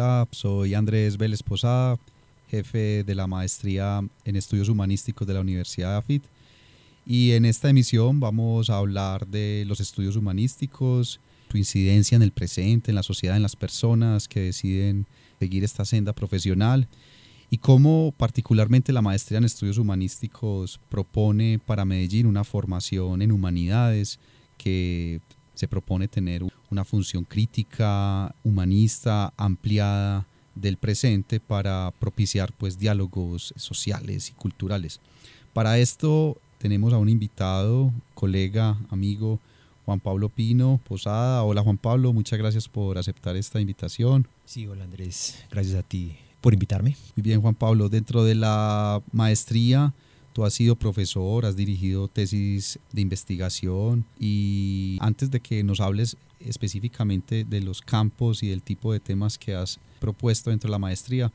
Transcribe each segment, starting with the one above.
Hola, soy Andrés Vélez Posada, jefe de la maestría en estudios humanísticos de la Universidad de AFIT. Y en esta emisión vamos a hablar de los estudios humanísticos, su incidencia en el presente, en la sociedad, en las personas que deciden seguir esta senda profesional y cómo particularmente la maestría en estudios humanísticos propone para Medellín una formación en humanidades que se propone tener una función crítica, humanista, ampliada del presente para propiciar pues diálogos sociales y culturales. Para esto tenemos a un invitado, colega, amigo, Juan Pablo Pino Posada. Hola Juan Pablo, muchas gracias por aceptar esta invitación. Sí, hola Andrés, gracias a ti por invitarme. Muy bien Juan Pablo, dentro de la maestría Tú has sido profesor, has dirigido tesis de investigación y antes de que nos hables específicamente de los campos y del tipo de temas que has propuesto dentro de la maestría,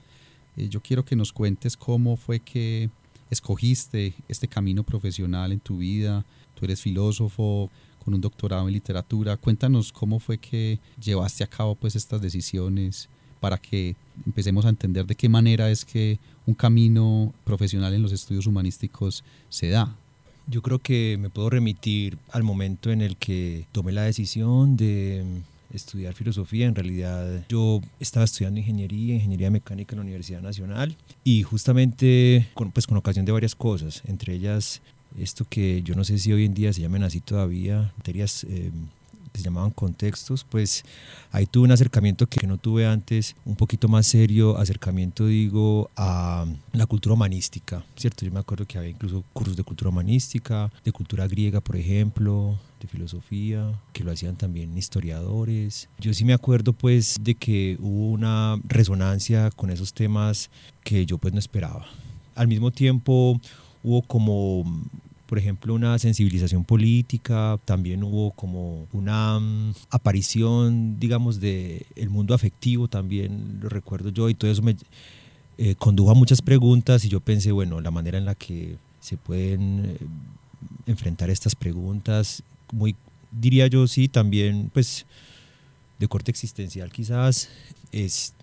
eh, yo quiero que nos cuentes cómo fue que escogiste este camino profesional en tu vida. Tú eres filósofo con un doctorado en literatura. Cuéntanos cómo fue que llevaste a cabo pues estas decisiones para que empecemos a entender de qué manera es que un camino profesional en los estudios humanísticos se da. Yo creo que me puedo remitir al momento en el que tomé la decisión de estudiar filosofía. En realidad yo estaba estudiando ingeniería, ingeniería mecánica en la Universidad Nacional y justamente con, pues con ocasión de varias cosas, entre ellas esto que yo no sé si hoy en día se llaman así todavía, materias eh, se llamaban contextos, pues ahí tuve un acercamiento que no tuve antes, un poquito más serio, acercamiento digo a la cultura humanística, ¿cierto? Yo me acuerdo que había incluso cursos de cultura humanística, de cultura griega, por ejemplo, de filosofía, que lo hacían también historiadores. Yo sí me acuerdo pues de que hubo una resonancia con esos temas que yo pues no esperaba. Al mismo tiempo hubo como por ejemplo, una sensibilización política, también hubo como una mm, aparición, digamos, del el mundo afectivo, también lo recuerdo yo, y todo eso me eh, condujo a muchas preguntas y yo pensé, bueno, la manera en la que se pueden eh, enfrentar estas preguntas, muy, diría yo, sí, también, pues, de corte existencial quizás, es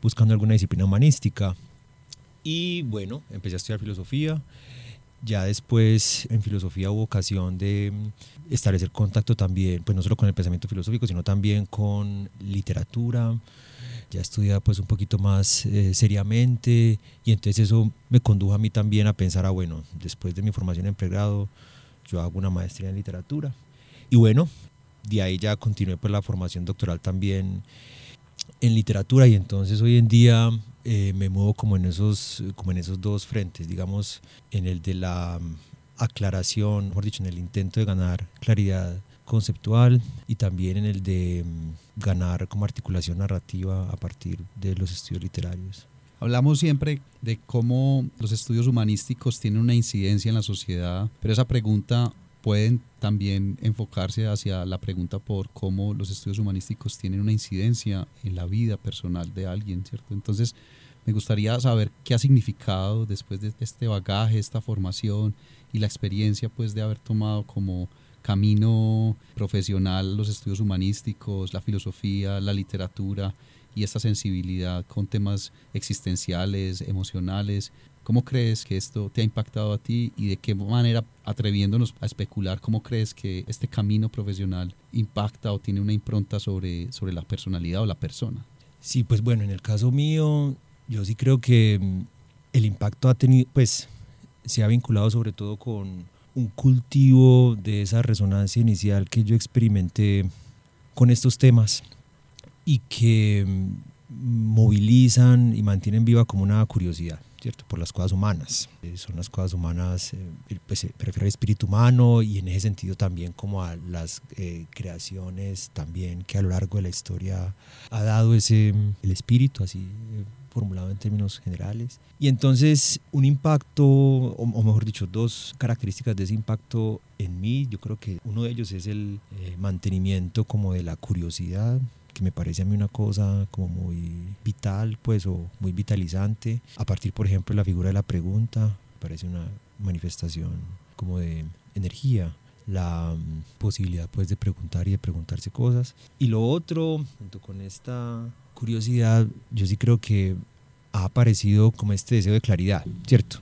buscando alguna disciplina humanística. Y bueno, empecé a estudiar filosofía. Ya después en filosofía hubo ocasión de mm, establecer contacto también, pues no solo con el pensamiento filosófico, sino también con literatura. Ya estudiaba pues un poquito más eh, seriamente y entonces eso me condujo a mí también a pensar, ah bueno, después de mi formación en pregrado, yo hago una maestría en literatura. Y bueno, de ahí ya continué pues la formación doctoral también en literatura y entonces hoy en día eh, me muevo como en, esos, como en esos dos frentes, digamos, en el de la mm, aclaración, mejor dicho, en el intento de ganar claridad conceptual y también en el de mm, ganar como articulación narrativa a partir de los estudios literarios. Hablamos siempre de cómo los estudios humanísticos tienen una incidencia en la sociedad, pero esa pregunta pueden también enfocarse hacia la pregunta por cómo los estudios humanísticos tienen una incidencia en la vida personal de alguien, ¿cierto? Entonces, me gustaría saber qué ha significado después de este bagaje, esta formación y la experiencia pues de haber tomado como camino profesional los estudios humanísticos, la filosofía, la literatura y esta sensibilidad con temas existenciales, emocionales ¿Cómo crees que esto te ha impactado a ti y de qué manera, atreviéndonos a especular, cómo crees que este camino profesional impacta o tiene una impronta sobre, sobre la personalidad o la persona? Sí, pues bueno, en el caso mío, yo sí creo que mm, el impacto ha tenido, pues, se ha vinculado sobre todo con un cultivo de esa resonancia inicial que yo experimenté con estos temas y que mm, movilizan y mantienen viva como una curiosidad. ¿Cierto? Por las cosas humanas. Eh, son las cosas humanas, eh, pues se prefiere el espíritu humano y en ese sentido también como a las eh, creaciones también que a lo largo de la historia ha dado ese, el espíritu, así formulado en términos generales. Y entonces un impacto, o, mejor dicho, dos características de ese impacto en mí, yo creo que uno de ellos es el mantenimiento como de la curiosidad, que me parece a mí una cosa como muy vital, pues, o muy vitalizante. A partir, por ejemplo, de la figura de la pregunta, me parece una manifestación como de energía, la mm, posibilidad, pues, de preguntar y de preguntarse cosas. Y lo otro, junto con esta curiosidad, yo sí creo que ha aparecido como este deseo de claridad, ¿cierto?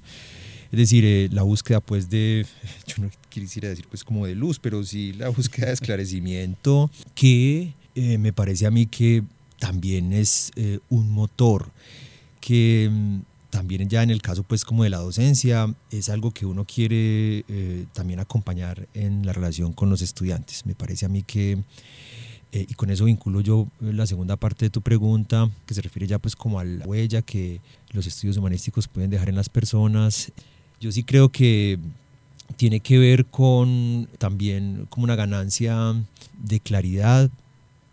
Es decir, eh, la búsqueda pues de, yo no quisiera decir pues como de luz, pero sí la búsqueda de esclarecimiento que eh, me parece a mí que también es eh, un motor que mm, también ya en el caso pues como de la docencia es algo que uno quiere también acompañar en la relación con los estudiantes. Me parece a mí que y con eso vinculo yo la segunda parte de tu pregunta, que se refiere ya pues como a la huella que los estudios humanísticos pueden dejar en las personas. Yo sí creo que tiene que ver con también como una ganancia de claridad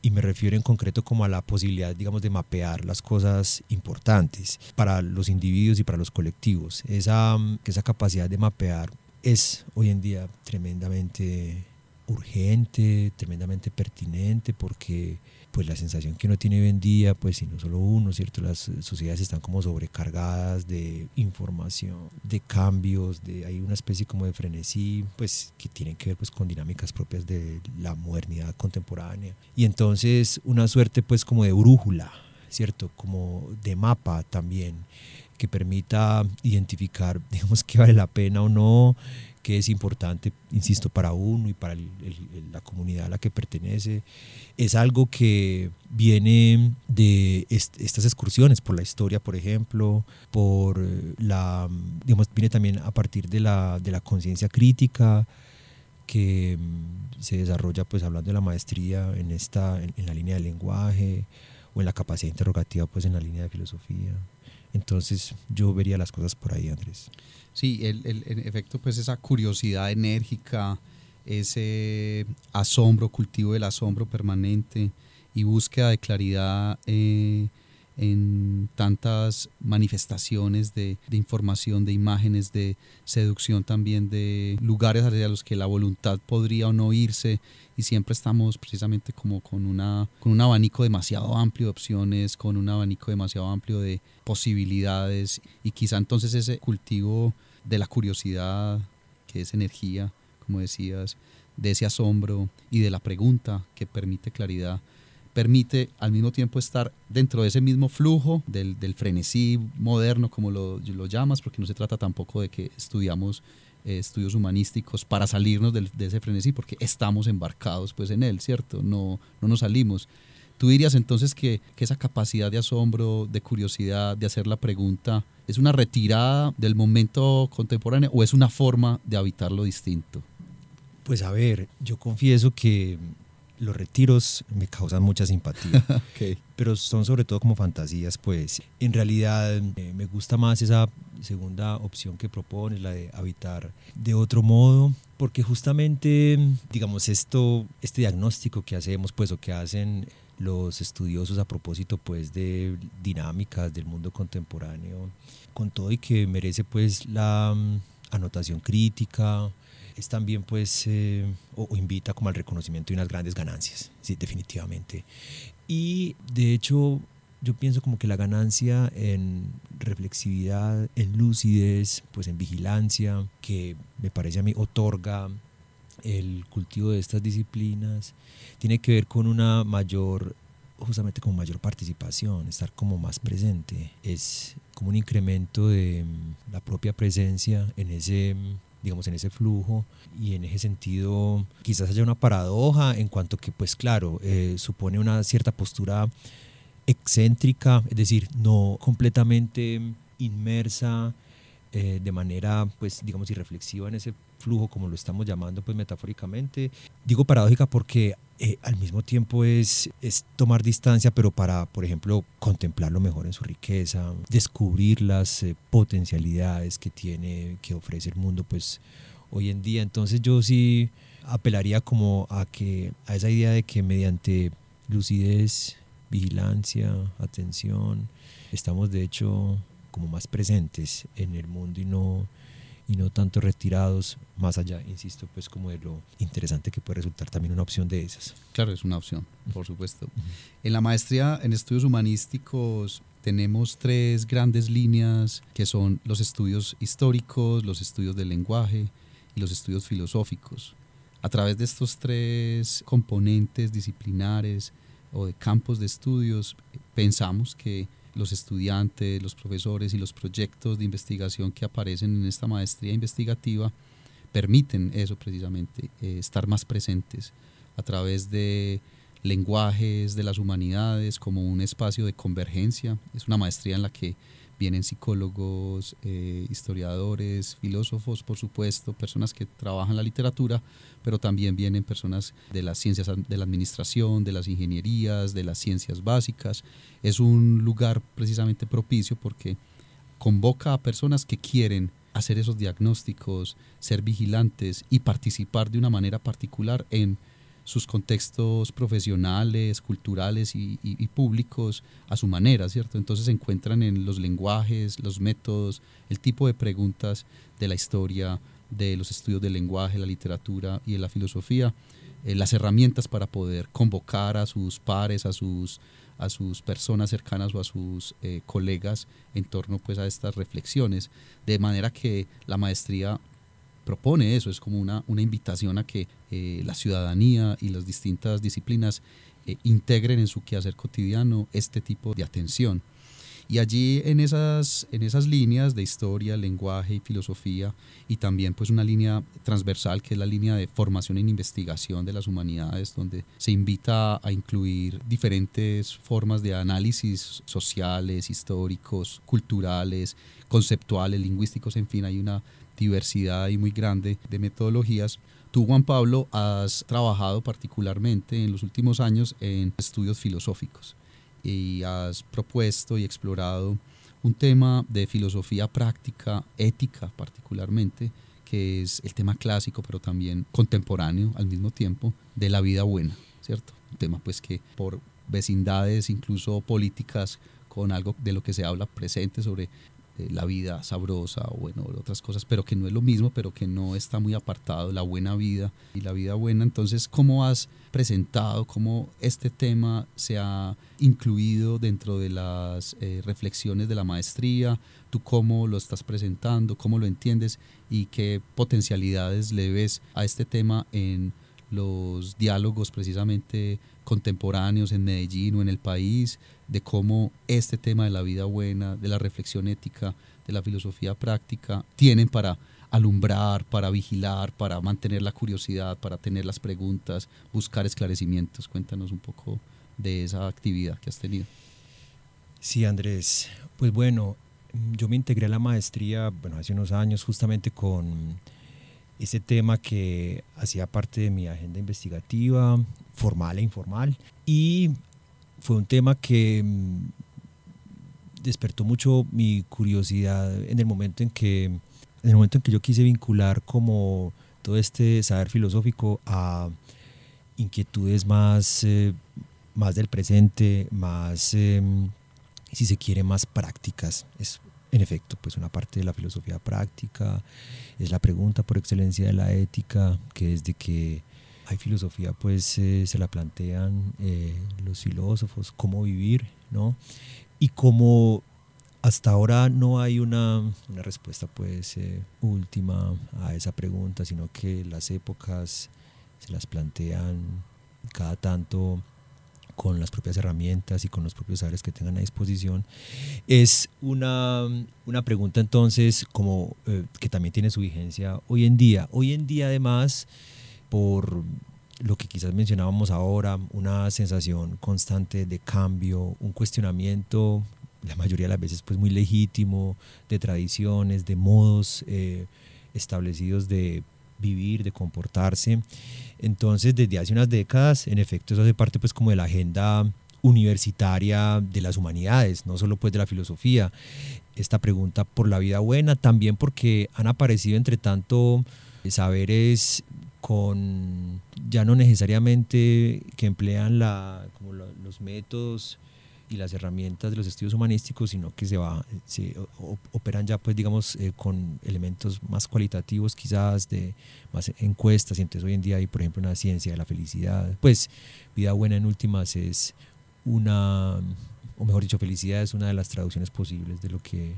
y me refiero en concreto como a la posibilidad, digamos, de mapear las cosas importantes para los individuos y para los colectivos. Esa, esa capacidad de mapear es hoy en día tremendamente urgente, tremendamente pertinente, porque pues la sensación que uno tiene hoy en día, pues y no solo uno, ¿cierto? Las sociedades están como sobrecargadas de información, de cambios, de hay una especie como de frenesí, pues que tienen que ver pues con dinámicas propias de la modernidad contemporánea. Y entonces una suerte pues como de brújula, ¿cierto? Como de mapa también que permita identificar, digamos, qué vale la pena o no, que es importante, insisto, para uno y para la comunidad a la que pertenece. Es algo que viene de estas excursiones por la historia, por ejemplo, por eh, la, digamos, viene también a partir de la, de la conciencia crítica que mm, se desarrolla, pues hablando de la maestría en, esta, en, la línea del lenguaje o en la capacidad interrogativa, pues en la línea de filosofía. Entonces yo vería las cosas por ahí, Andrés. Sí, el, el, en efecto, pues esa curiosidad enérgica, ese asombro, cultivo del asombro permanente y búsqueda de claridad eh, en tantas manifestaciones de, información, de imágenes, de seducción también, de lugares hacia los que la voluntad podría o no irse. Y siempre estamos precisamente como con, una, con un abanico demasiado amplio de opciones, con un abanico demasiado amplio de posibilidades. Y quizá entonces ese cultivo de la curiosidad, que es energía, como decías, de ese asombro y de la pregunta que permite claridad, permite al mismo tiempo estar dentro de ese mismo flujo del, del frenesí moderno, como lo, lo, llamas, porque no se trata tampoco de que estudiamos eh, estudios humanísticos para salirnos de, ese frenesí, porque estamos embarcados pues en él, ¿cierto? No, no nos salimos. ¿Tú dirías entonces que, que esa capacidad de asombro, de curiosidad, de hacer la pregunta, es una retirada del momento contemporáneo o es una forma de habitarlo distinto? Pues a ver, yo confieso que los retiros me causan mucha simpatía, pero son sobre todo como fantasías, pues en realidad eh, me gusta más esa segunda opción que propones, la de habitar de otro modo, porque justamente, digamos, esto, este diagnóstico que hacemos, pues, o que hacen los estudiosos a propósito, pues, de dinámicas del mundo contemporáneo, con todo y que merece, pues, la mm, anotación crítica, es también pues eh, o, invita como al reconocimiento de unas grandes ganancias, sí, definitivamente. Y de hecho yo pienso como que la ganancia en reflexividad, en lucidez, pues en vigilancia, que me parece a mí otorga el cultivo de estas disciplinas, tiene que ver con una mayor justamente con mayor participación, estar como más presente, es como un incremento de la propia presencia en ese digamos, en ese flujo y en ese sentido quizás haya una paradoja en cuanto que, pues claro, eh, supone una cierta postura excéntrica, es decir, no completamente inmersa eh, de manera, pues, digamos, irreflexiva en ese flujo, como lo estamos llamando, pues, metafóricamente. Digo paradójica porque eh, al mismo tiempo es, es tomar distancia, pero para, por ejemplo, contemplarlo mejor en su riqueza, descubrir las eh, potencialidades que tiene, que ofrece el mundo, pues, hoy en día. Entonces yo sí apelaría como a que, a esa idea de que mediante lucidez, vigilancia, atención, estamos de hecho como más presentes en el mundo y no, y no tanto retirados, más allá, insisto, pues como de lo interesante que puede resultar también una opción de esas. Claro, es una opción, por supuesto. En la maestría en estudios humanísticos tenemos tres grandes líneas que son los estudios históricos, los estudios del lenguaje y los estudios filosóficos. A través de estos tres componentes disciplinares o de campos de estudios, pensamos que los estudiantes, los profesores y los proyectos de investigación que aparecen en esta maestría investigativa permiten eso precisamente, eh, estar más presentes a través de lenguajes de las humanidades como un espacio de convergencia. Es una maestría en la que vienen psicólogos, eh, historiadores, filósofos, por supuesto, personas que trabajan la literatura, pero también vienen personas de las ciencias de la administración, de las ingenierías, de las ciencias básicas. Es un lugar precisamente propicio porque convoca a personas que quieren hacer esos diagnósticos, ser vigilantes y participar de una manera particular en sus contextos profesionales, culturales y, públicos a su manera, ¿cierto? Entonces se encuentran en los lenguajes, los métodos, el tipo de preguntas de la historia, de los estudios del lenguaje, la literatura y de la filosofía, eh, las herramientas para poder convocar a sus pares, a sus, a sus personas cercanas o a sus eh, colegas en torno pues, a estas reflexiones, de manera que la maestría propone eso, es como una, una invitación a que eh, la ciudadanía y las distintas disciplinas eh, integren en su quehacer cotidiano este tipo de atención. Y allí en esas, en esas líneas de historia, lenguaje y filosofía, y también pues una línea transversal que es la línea de formación en investigación de las humanidades, donde se invita a incluir diferentes formas de análisis sociales, históricos, culturales, conceptuales, lingüísticos, en fin, hay una diversidad y muy grande de metodologías. Tú, Juan Pablo, has trabajado particularmente en los últimos años en estudios filosóficos y has propuesto y explorado un tema de filosofía práctica, ética particularmente, que es el tema clásico, pero también contemporáneo al mismo tiempo, de la vida buena, ¿cierto? Un tema pues que por vecindades, incluso políticas, con algo de lo que se habla presente sobre la vida sabrosa o bueno, otras cosas, pero que no es lo mismo, pero que no está muy apartado, la buena vida y la vida buena. Entonces, ¿cómo has presentado, cómo este tema se ha incluido dentro de las eh, reflexiones de la maestría? ¿Tú cómo lo estás presentando, cómo lo entiendes y qué potencialidades le ves a este tema en los diálogos precisamente contemporáneos en Medellín o en el país, de cómo este tema de la vida buena, de la reflexión ética, de la filosofía práctica, tienen para alumbrar, para vigilar, para mantener la curiosidad, para tener las preguntas, buscar esclarecimientos. Cuéntanos un poco de esa actividad que has tenido. Sí, Andrés. Pues bueno, yo me integré a la maestría, bueno, hace unos años justamente con ese tema que hacía parte de mi agenda investigativa, formal e informal, y fue un tema que mm, despertó mucho mi curiosidad en el momento en que en el momento en que yo quise vincular como todo este saber filosófico a inquietudes más, eh, más del presente, más, em, si se quiere, más prácticas. En efecto, pues una parte de la filosofía práctica, es la pregunta por excelencia de la ética, que desde que hay filosofía pues eh, se la plantean eh, los filósofos, cómo vivir, ¿no? Y como hasta ahora no hay una, una respuesta pues eh, última a esa pregunta, sino que las épocas se las plantean cada tanto con las propias herramientas y con los propios saberes que tengan a disposición. Es una, una pregunta entonces como eh, que también tiene su vigencia hoy en día. Hoy en día además, por lo que quizás mencionábamos ahora, una sensación constante de cambio, un cuestionamiento, la mayoría de las veces pues muy legítimo, de tradiciones, de modos eh, establecidos de vivir, de comportarse. Entonces, desde hace unas décadas, en efecto, eso hace parte pues como de la agenda universitaria de las humanidades, no solo pues de la filosofía. Esta pregunta por la vida buena, también porque han aparecido entre tanto saberes con ya no necesariamente que emplean la, como los métodos y las herramientas de los estudios humanísticos, sino que se, va, se operan ya, pues, digamos, eh, con elementos más cualitativos, quizás de más encuestas. Y entonces hoy en día hay, por ejemplo, una ciencia de la felicidad. Pues, vida buena en últimas es una, o mejor dicho, felicidad es una de las traducciones posibles de lo que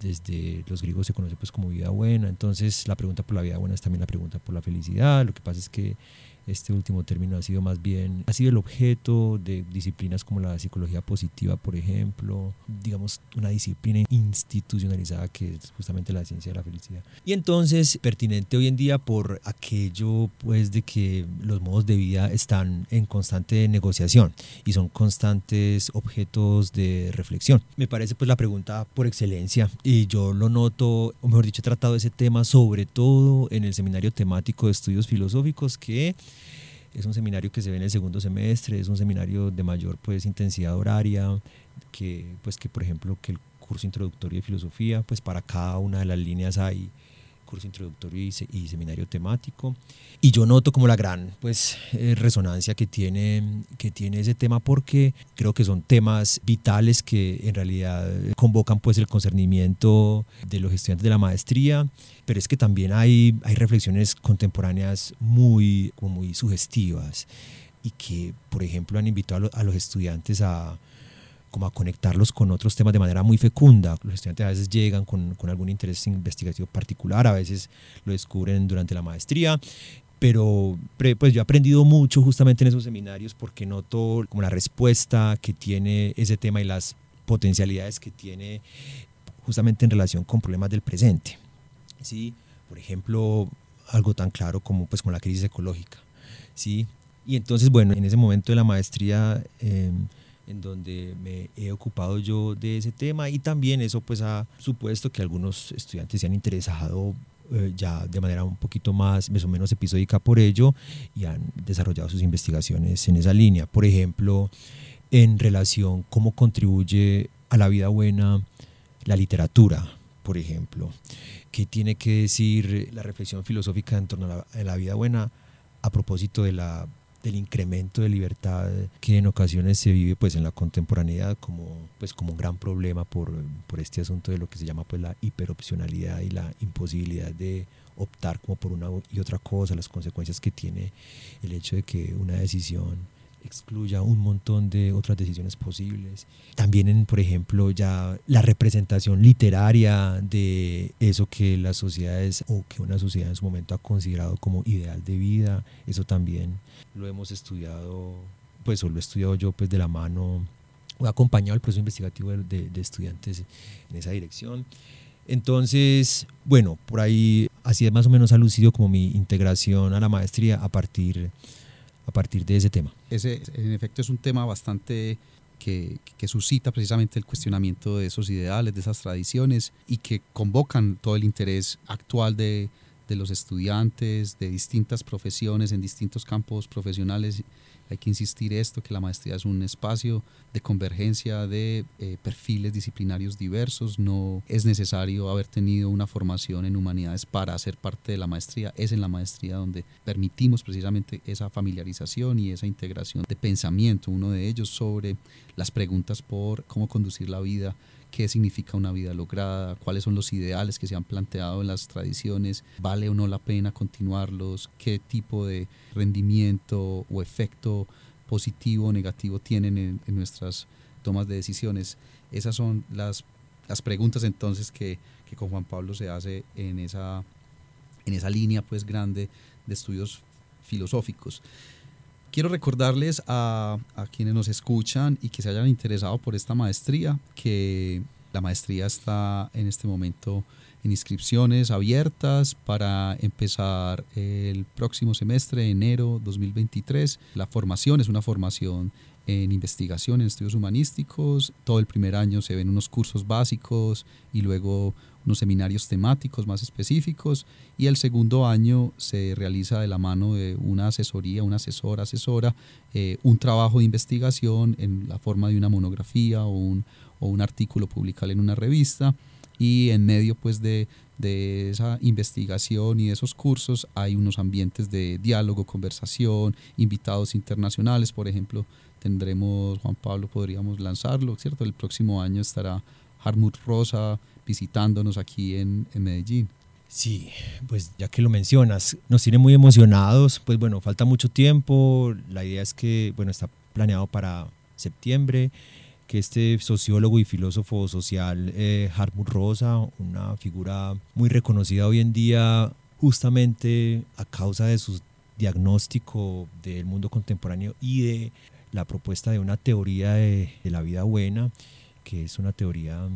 desde los griegos se conoce pues como vida buena, entonces la pregunta por la vida buena es también la pregunta por la felicidad, lo que pasa es que este último término ha sido más bien, ha sido el objeto de disciplinas como la psicología positiva, por ejemplo, digamos, una disciplina institucionalizada que es justamente la ciencia de la felicidad. Y entonces, pertinente hoy en día por aquello, pues, de que los modos de vida están en constante negociación y son constantes objetos de reflexión. Me parece, pues, la pregunta por excelencia y yo lo noto, o mejor dicho, he tratado ese tema sobre todo en el seminario temático de estudios filosóficos que es un seminario que se ve en el segundo semestre, es un seminario de mayor pues, intensidad horaria, que, pues, que por ejemplo que el curso introductorio de filosofía, pues para cada una de las líneas hay curso introductorio y, seminario temático. Y yo noto como la gran pues, eh, resonancia que tiene, que tiene ese tema porque creo que son temas vitales que en realidad convocan pues, el concernimiento de los estudiantes de la maestría, pero es que también hay, hay reflexiones contemporáneas muy, muy sugestivas y que, por ejemplo, han invitado a los estudiantes a, como a conectarlos con otros temas de manera muy fecunda. Los estudiantes a veces llegan con, con algún interés investigativo particular, a veces lo descubren durante la maestría pero pues yo he aprendido mucho justamente en esos seminarios porque noto como la respuesta que tiene ese tema y las potencialidades que tiene justamente en relación con problemas del presente. ¿sí? Por ejemplo, algo tan claro como, pues, con la crisis ecológica. ¿sí? Y entonces, bueno, en ese momento de la maestría... Eh, en donde me he ocupado yo de ese tema y también eso pues ha supuesto que algunos estudiantes se han interesado eh, ya de manera un poquito más, más o menos episódica por ello y han desarrollado sus investigaciones en esa línea. Por ejemplo, en relación cómo contribuye a la vida buena la literatura, por ejemplo. ¿Qué tiene que decir la reflexión filosófica en torno a la vida buena a propósito de la del incremento de libertad que en ocasiones se vive pues en la contemporaneidad como pues como un gran problema por, por este asunto de lo que se llama pues la hiperopcionalidad y la imposibilidad de optar como por una y otra cosa, las consecuencias que tiene el hecho de que una decisión excluya un montón de otras decisiones posibles. También en, por ejemplo, ya la representación literaria de eso que las sociedades o que una sociedad en su momento ha considerado como ideal de vida, eso también lo hemos estudiado, pues o lo he estudiado yo pues de la mano, o he acompañado el proceso investigativo de, de estudiantes en esa dirección. Entonces, bueno, por ahí así es más o menos ha lucido como mi integración a la maestría a partir a partir de ese tema. Ese, en efecto, es un tema bastante que, que, suscita precisamente el cuestionamiento de esos ideales, de esas tradiciones y que convocan todo el interés actual de, de los estudiantes de distintas profesiones en distintos campos profesionales hay que insistir esto, que la maestría es un espacio de convergencia de eh, perfiles disciplinarios diversos, no es necesario haber tenido una formación en humanidades para hacer parte de la maestría, es en la maestría donde permitimos precisamente esa familiarización y esa integración de pensamiento, uno de ellos sobre las preguntas por cómo conducir la vida qué significa una vida lograda, cuáles son los ideales que se han planteado en las tradiciones, vale o no la pena continuarlos, qué tipo de rendimiento o efecto positivo o negativo tienen en, nuestras tomas de decisiones. Esas son las, las preguntas entonces que, que, con Juan Pablo se hace en esa, en esa línea pues grande de estudios filosóficos. Quiero recordarles a, quienes nos escuchan y que se hayan interesado por esta maestría, que la maestría está en este momento en inscripciones abiertas para empezar el próximo semestre, enero 2023. La formación es una formación en investigación, en estudios humanísticos. Todo el primer año se ven unos cursos básicos y luego unos seminarios temáticos más específicos y el segundo año se realiza de la mano de una asesoría, un asesor, asesora, eh, un trabajo de investigación en la forma de una monografía o un, o un artículo publicado en una revista y en medio pues de, de, esa investigación y de esos cursos hay unos ambientes de diálogo, conversación, invitados internacionales, por ejemplo, tendremos, Juan Pablo, podríamos lanzarlo, ¿cierto? El próximo año estará Harmut Rosa, visitándonos aquí en, Medellín. Sí, pues ya que lo mencionas, nos tiene muy emocionados, pues bueno, falta mucho tiempo, la idea es que, bueno, está planeado para septiembre, que este sociólogo y filósofo social eh, Hartmut Rosa, una figura muy reconocida hoy en día justamente a causa de su diagnóstico del mundo contemporáneo y de la propuesta de una teoría de, la vida buena, que es una teoría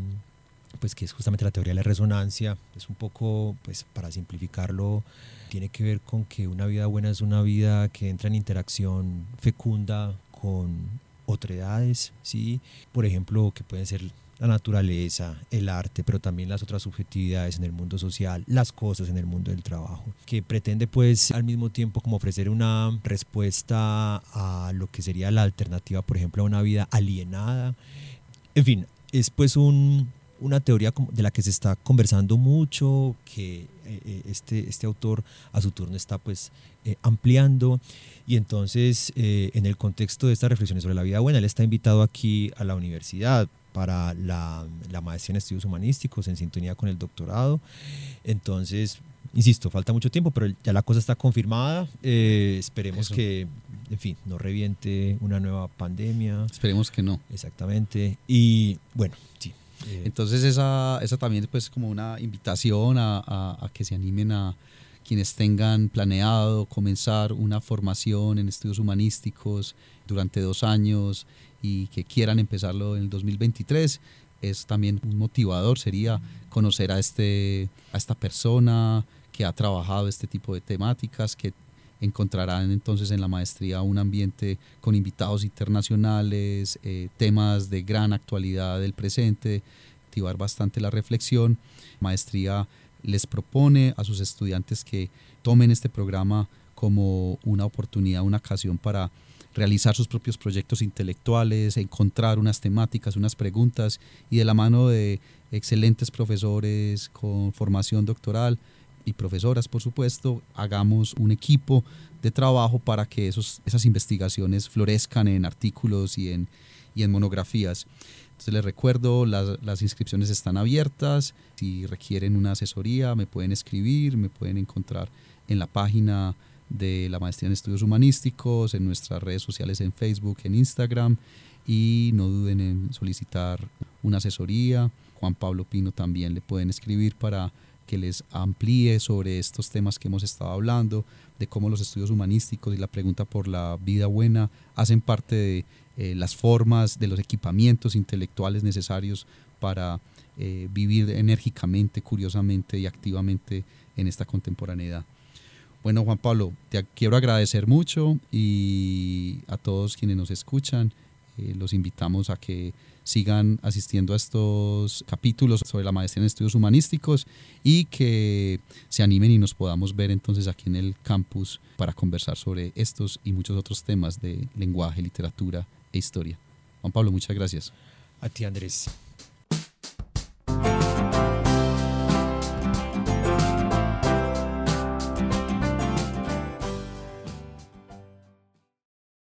pues que es justamente la teoría de la resonancia, es un poco, pues para simplificarlo, tiene que ver con que una vida buena es una vida que entra en interacción fecunda con otredades, ¿sí? Por ejemplo, que pueden ser la naturaleza, el arte, pero también las otras subjetividades en el mundo social, las cosas en el mundo del trabajo, que pretende pues al mismo tiempo como ofrecer una respuesta a lo que sería la alternativa, por ejemplo, a una vida alienada. En fin, es pues un, una teoría de la que se está conversando mucho, que eh, eh, este, este autor a su turno está pues eh, ampliando y entonces en el contexto de estas reflexiones sobre la vida buena, él está invitado aquí a la universidad para la, la maestría en estudios humanísticos en sintonía con el doctorado. Entonces, insisto, falta mucho tiempo, pero ya la cosa está confirmada. esperemos que, en fin, no reviente una nueva pandemia. Esperemos que no. Exactamente. Y bueno, sí, eh, Entonces esa, esa también es pues como una invitación a, a, que se animen a quienes tengan planeado comenzar una formación en estudios humanísticos durante dos años y que quieran empezarlo en el 2023 es también un motivador sería conocer a este a esta persona que ha trabajado este tipo de temáticas que encontrarán entonces en la maestría un ambiente con invitados internacionales, eh, temas de gran actualidad del presente, activar bastante la reflexión. Maestría les propone a sus estudiantes que tomen este programa como una oportunidad, una ocasión para realizar sus propios proyectos intelectuales, encontrar unas temáticas, unas preguntas y de la mano de excelentes profesores con formación doctoral, y profesoras, por supuesto, hagamos un equipo de trabajo para que esos, esas investigaciones florezcan en artículos y en, y en monografías. Entonces les recuerdo, las, las, inscripciones están abiertas, si requieren una asesoría me pueden escribir, me pueden encontrar en la página de la Maestría en Estudios Humanísticos, en nuestras redes sociales en Facebook, en Instagram y no duden en solicitar una asesoría. Juan Pablo Pino también le pueden escribir para que les amplíe sobre estos temas que hemos estado hablando, de cómo los estudios humanísticos y la pregunta por la vida buena hacen parte de eh, las formas, de los equipamientos intelectuales necesarios para eh, vivir enérgicamente, curiosamente y activamente en esta contemporaneidad. Bueno, Juan Pablo, te quiero agradecer mucho y a todos quienes nos escuchan, eh, los invitamos a que sigan asistiendo a estos capítulos sobre la maestría en estudios humanísticos y que se animen y nos podamos ver entonces aquí en el campus para conversar sobre estos y muchos otros temas de lenguaje, literatura e historia. Juan Pablo, muchas gracias. A ti, Andrés.